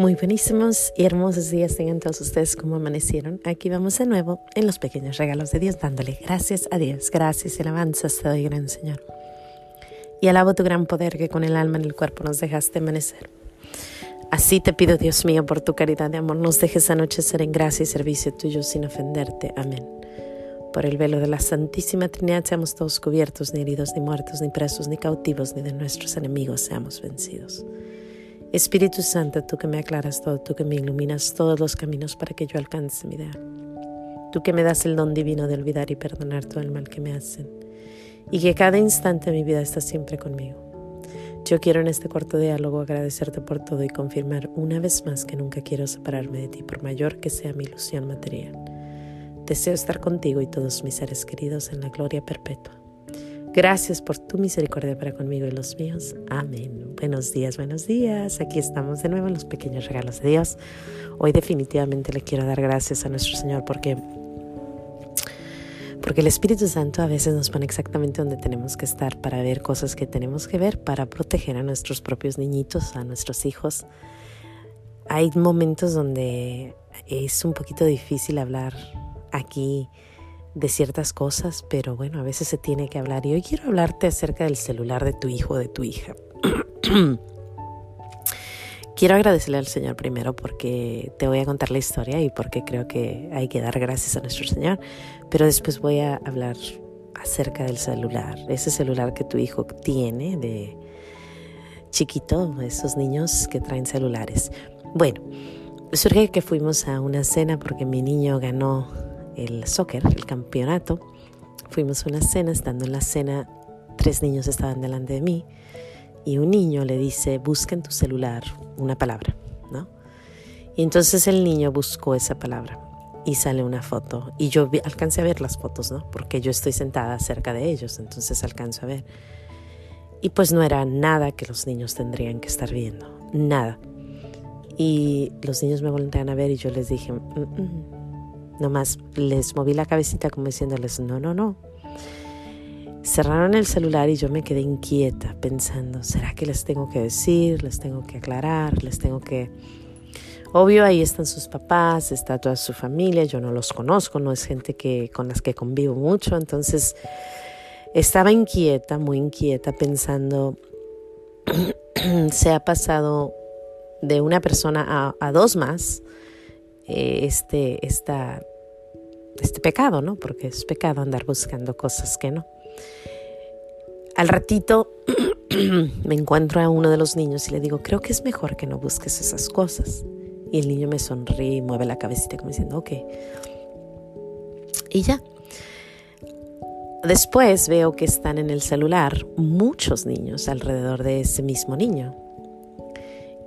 Muy buenísimos y hermosos días tengan todos ustedes como amanecieron. Aquí vamos de nuevo en los pequeños regalos de Dios, dándole gracias a Dios, gracias y alabanzas te doy, gran Señor. Y alabo tu gran poder que con el alma en el cuerpo nos dejaste amanecer. Así te pido, Dios mío, por tu caridad de amor, nos dejes anochecer en gracia y servicio tuyo sin ofenderte. Amén. Por el velo de la Santísima Trinidad seamos todos cubiertos, ni heridos, ni muertos, ni presos, ni cautivos, ni de nuestros enemigos seamos vencidos. Espíritu Santo, tú que me aclaras todo, tú que me iluminas todos los caminos para que yo alcance mi ideal. Tú que me das el don divino de olvidar y perdonar todo el mal que me hacen. Y que cada instante de mi vida estás siempre conmigo. Yo quiero en este corto diálogo agradecerte por todo y confirmar una vez más que nunca quiero separarme de ti, por mayor que sea mi ilusión material. Deseo estar contigo y todos mis seres queridos en la gloria perpetua. Gracias por tu misericordia para conmigo y los míos. Amén. Buenos días, buenos días. Aquí estamos de nuevo en los pequeños regalos de Dios. Hoy definitivamente le quiero dar gracias a nuestro Señor porque porque el Espíritu Santo a veces nos pone exactamente donde tenemos que estar para ver cosas que tenemos que ver, para proteger a nuestros propios niñitos, a nuestros hijos. Hay momentos donde es un poquito difícil hablar aquí de ciertas cosas, pero bueno, a veces se tiene que hablar. Y hoy quiero hablarte acerca del celular de tu hijo o de tu hija. quiero agradecerle al Señor primero porque te voy a contar la historia y porque creo que hay que dar gracias a nuestro Señor, pero después voy a hablar acerca del celular, ese celular que tu hijo tiene de chiquito, esos niños que traen celulares. Bueno, surge que fuimos a una cena porque mi niño ganó el soccer, el campeonato, fuimos a una cena, estando en la cena, tres niños estaban delante de mí y un niño le dice, busca en tu celular una palabra, ¿no? Y entonces el niño buscó esa palabra y sale una foto y yo alcancé a ver las fotos, ¿no? Porque yo estoy sentada cerca de ellos, entonces alcanzo a ver. Y pues no era nada que los niños tendrían que estar viendo, nada. Y los niños me voltean a ver y yo les dije, mm, mm, Nomás les moví la cabecita como diciéndoles, no, no, no. Cerraron el celular y yo me quedé inquieta pensando, ¿será que les tengo que decir? ¿Les tengo que aclarar? ¿Les tengo que... Obvio, ahí están sus papás, está toda su familia, yo no los conozco, no es gente que, con las que convivo mucho, entonces estaba inquieta, muy inquieta, pensando, se ha pasado de una persona a, dos más eh, este, esta, este pecado, ¿no? Porque es pecado andar buscando cosas que no. Al ratito me encuentro a uno de los niños y le digo, creo que es mejor que no busques esas cosas. Y el niño me sonríe y mueve la cabecita como diciendo, ok. Y ya. Después veo que están en el celular muchos niños alrededor de ese mismo niño.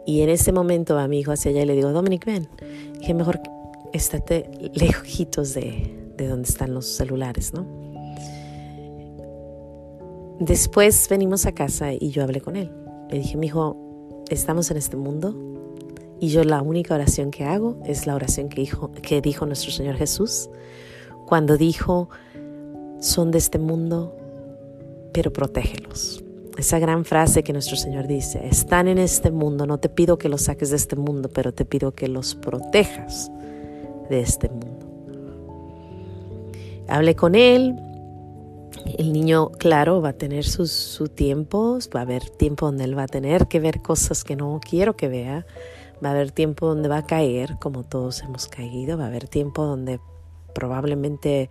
Y en ese momento a mi hijo hacia allá y le digo, Dominic, ven. Dije, mejor estate lejitos de, de donde están los celulares, ¿no? Después venimos a casa y yo hablé con él. Le dije, mi hijo, estamos en este mundo y yo la única oración que hago es la oración que dijo, que dijo nuestro Señor Jesús cuando dijo, son de este mundo, pero protégelos. Esa gran frase que nuestro Señor dice, están en este mundo, no te pido que los saques de este mundo, pero te pido que los protejas de este mundo. Hablé con él, el niño, claro, va a tener sus su tiempos, va a haber tiempo donde él va a tener que ver cosas que no quiero que vea, va a haber tiempo donde va a caer, como todos hemos caído, va a haber tiempo donde probablemente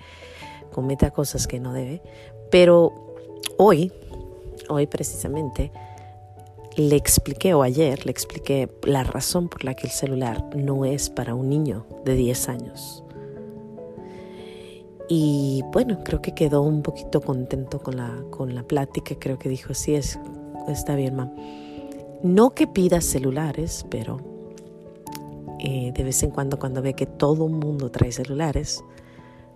cometa cosas que no debe, pero hoy, hoy precisamente, le expliqué, o ayer le expliqué la razón por la que el celular no es para un niño de 10 años. Y bueno, creo que quedó un poquito contento con la, con la plática, creo que dijo, sí, es, está bien, mamá. No que pida celulares, pero eh, de vez en cuando cuando ve que todo el mundo trae celulares,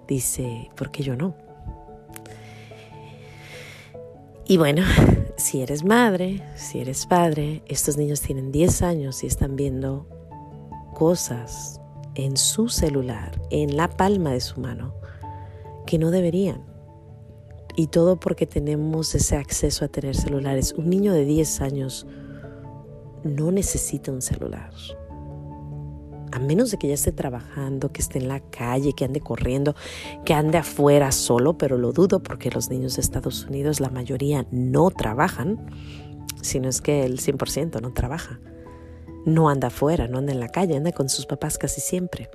dice, ¿por qué yo no? Y bueno, si eres madre, si eres padre, estos niños tienen 10 años y están viendo cosas en su celular, en la palma de su mano, que no deberían. Y todo porque tenemos ese acceso a tener celulares. Un niño de 10 años no necesita un celular. A menos de que ya esté trabajando, que esté en la calle, que ande corriendo, que ande afuera solo, pero lo dudo porque los niños de Estados Unidos, la mayoría no trabajan, sino es que el 100% no trabaja. No anda afuera, no anda en la calle, anda con sus papás casi siempre.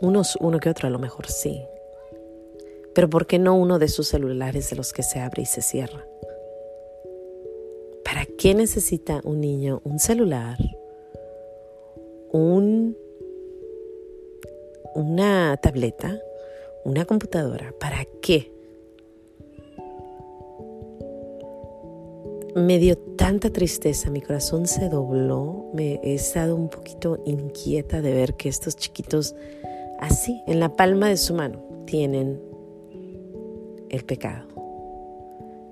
Unos, uno que otro a lo mejor sí. Pero ¿por qué no uno de sus celulares de los que se abre y se cierra? ¿Para qué necesita un niño un celular? Un, una tableta, una computadora. ¿Para qué? Me dio tanta tristeza, mi corazón se dobló, me he estado un poquito inquieta de ver que estos chiquitos así, en la palma de su mano, tienen el pecado.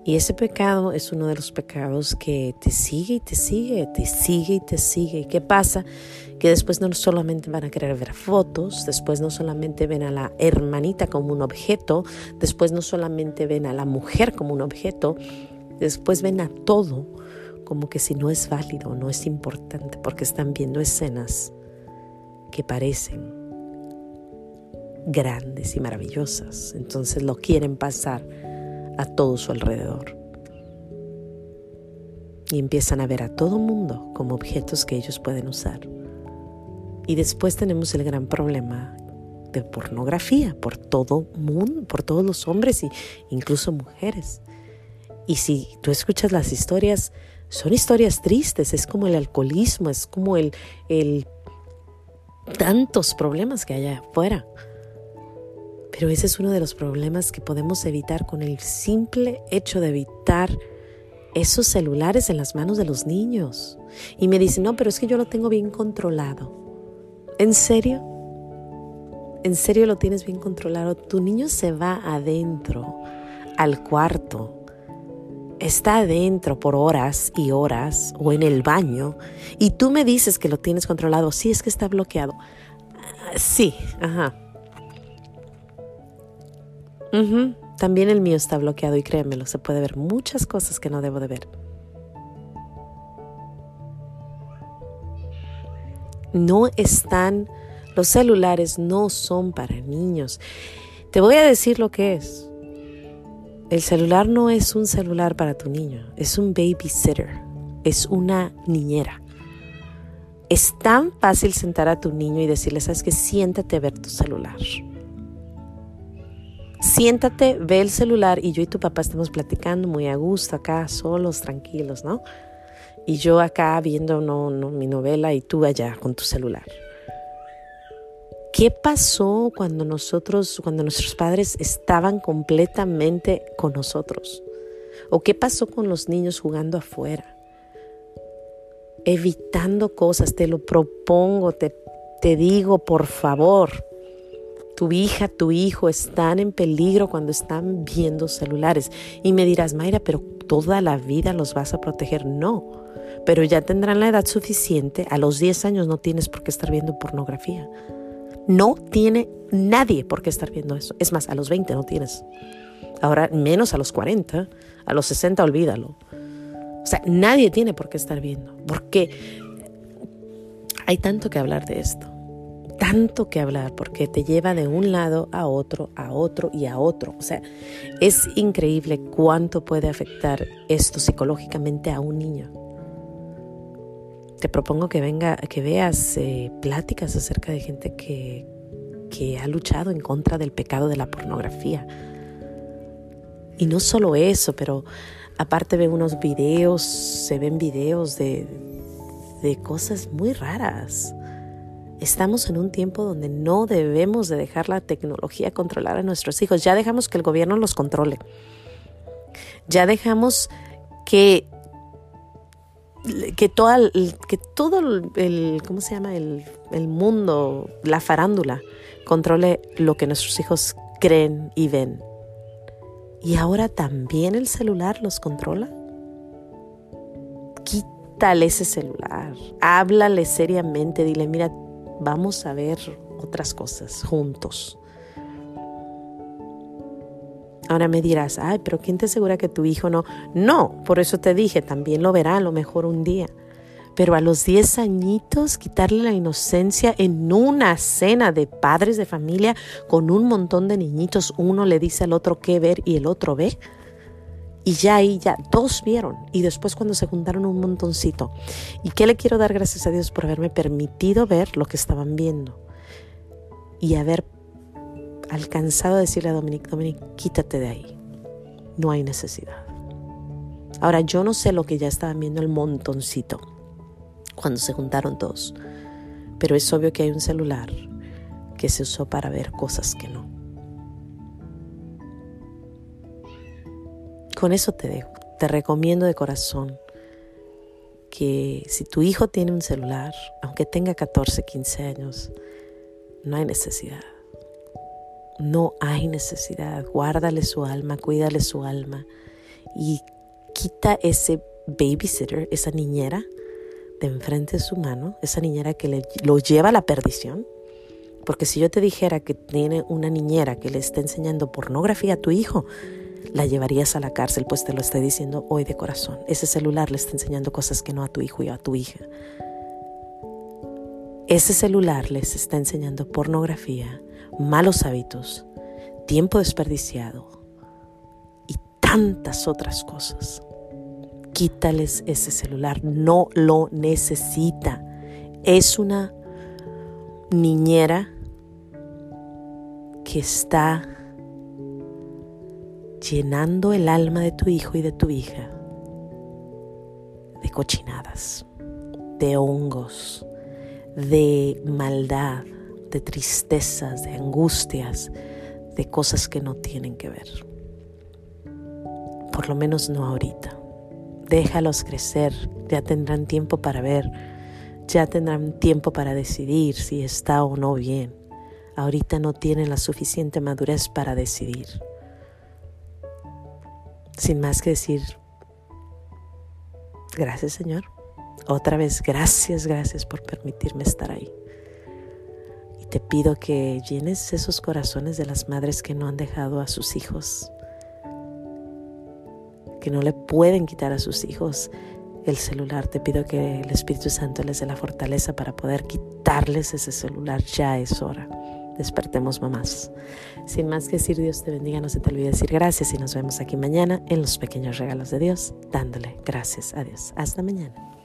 Y ese pecado es uno de los pecados que te sigue y te sigue, te sigue y te sigue. ¿Y qué pasa? Que después no solamente van a querer ver fotos, después no solamente ven a la hermanita como un objeto, después no solamente ven a la mujer como un objeto, después ven a todo como que si no es válido, no es importante, porque están viendo escenas que parecen grandes y maravillosas. Entonces lo quieren pasar a todo su alrededor. Y empiezan a ver a todo mundo como objetos que ellos pueden usar. Y después tenemos el gran problema de pornografía por todo mundo, por todos los hombres e incluso mujeres. Y si tú escuchas las historias, son historias tristes, es como el alcoholismo, es como el, el tantos problemas que hay afuera. Pero ese es uno de los problemas que podemos evitar con el simple hecho de evitar esos celulares en las manos de los niños. Y me dicen, no, pero es que yo lo tengo bien controlado. ¿En serio? ¿En serio lo tienes bien controlado? Tu niño se va adentro, al cuarto, está adentro por horas y horas o en el baño y tú me dices que lo tienes controlado. Sí, es que está bloqueado. Sí, ajá. También el mío está bloqueado y créemelo, se puede ver muchas cosas que no debo de ver. No están, los celulares no son para niños. Te voy a decir lo que es. El celular no es un celular para tu niño, es un babysitter, es una niñera. Es tan fácil sentar a tu niño y decirle, sabes que siéntate a ver tu celular siéntate, ve el celular y yo y tu papá estamos platicando muy a gusto acá, solos, tranquilos, ¿no? Y yo acá viendo no, mi novela y tú allá con tu celular. ¿Qué pasó cuando nosotros, cuando nuestros padres estaban completamente con nosotros? ¿O qué pasó con los niños jugando afuera? Evitando cosas, te lo propongo, te, te digo, por favor, tu hija, tu hijo están en peligro cuando están viendo celulares. Y me dirás, Mayra, pero toda la vida los vas a proteger. No, pero ya tendrán la edad suficiente. A los 10 años no tienes por qué estar viendo pornografía. No tiene nadie por qué estar viendo eso. Es más, a los 20 no tienes. Ahora menos a los 40, a los 60 olvídalo. O sea, nadie tiene por qué estar viendo. Porque hay tanto que hablar de esto tanto que hablar porque te lleva de un lado a otro, a otro y a otro. O sea, es increíble cuánto puede afectar esto psicológicamente a un niño. Te propongo que venga, que veas eh, pláticas acerca de gente que, que ha luchado en contra del pecado de la pornografía. Y no solo eso, pero aparte ve unos videos, se ven videos de, de cosas muy raras Estamos en un tiempo donde no debemos de dejar la tecnología controlar a nuestros hijos. Ya dejamos que el gobierno los controle. Ya dejamos que que, toda, todo el, ¿cómo se llama? El, el mundo, la farándula, controle lo que nuestros hijos creen y ven. Y ahora también el celular los controla. Quítale ese celular, háblale seriamente, dile, mira, vamos a ver otras cosas juntos. Ahora me dirás, ay, pero ¿quién te asegura que tu hijo no? No, por eso te dije, también lo verá a lo mejor un día. Pero a los 10 añitos, quitarle la inocencia en una cena de padres de familia con un montón de niñitos, uno le dice al otro qué ver y el otro ve. Y ya ahí, ya, dos vieron. Y después cuando se juntaron un montoncito. ¿Y qué le quiero dar gracias a Dios por haberme permitido ver lo que estaban viendo? Y haber alcanzado a decirle a Dominique, Dominique, quítate de ahí. No hay necesidad. Ahora, yo no sé lo que ya estaban viendo el montoncito cuando se juntaron todos, pero es obvio que hay un celular que se usó para ver cosas que no. Con eso te dejo. Te recomiendo de corazón que si tu hijo tiene un celular, aunque tenga 14, 15 años, no hay necesidad. No hay necesidad. Guárdale su alma, cuídale su alma y quita ese babysitter, esa niñera de enfrente de su mano, esa niñera que le, lo lleva a la perdición. Porque si yo te dijera que tiene una niñera que le está enseñando pornografía a tu hijo, la llevarías a la cárcel, pues te lo estoy diciendo hoy de corazón. Ese celular le está enseñando cosas que no a tu hijo y a tu hija. Ese celular les está enseñando pornografía, malos hábitos, tiempo desperdiciado y tantas otras cosas quítales ese celular, no lo necesita. Es una niñera que está llenando el alma de tu hijo y de tu hija de cochinadas, de hongos, de maldad, de tristezas, de angustias, de cosas que no tienen que ver. Por lo menos no ahorita. Déjalos crecer, ya tendrán tiempo para ver, ya tendrán tiempo para decidir si está o no bien. Ahorita no tienen la suficiente madurez para decidir. Sin más que decir, gracias Señor. Otra vez, gracias, gracias por permitirme estar ahí. Y te pido que llenes esos corazones de las madres que no han dejado a sus hijos que no le pueden quitar a sus hijos el celular. Te pido que el Espíritu Santo les dé la fortaleza para poder quitarles ese celular. Ya es hora. Despertemos mamás. Sin más que decir, Dios te bendiga. No se te olvide decir gracias y nos vemos aquí mañana en los pequeños regalos de Dios, dándole gracias a Dios. Hasta mañana.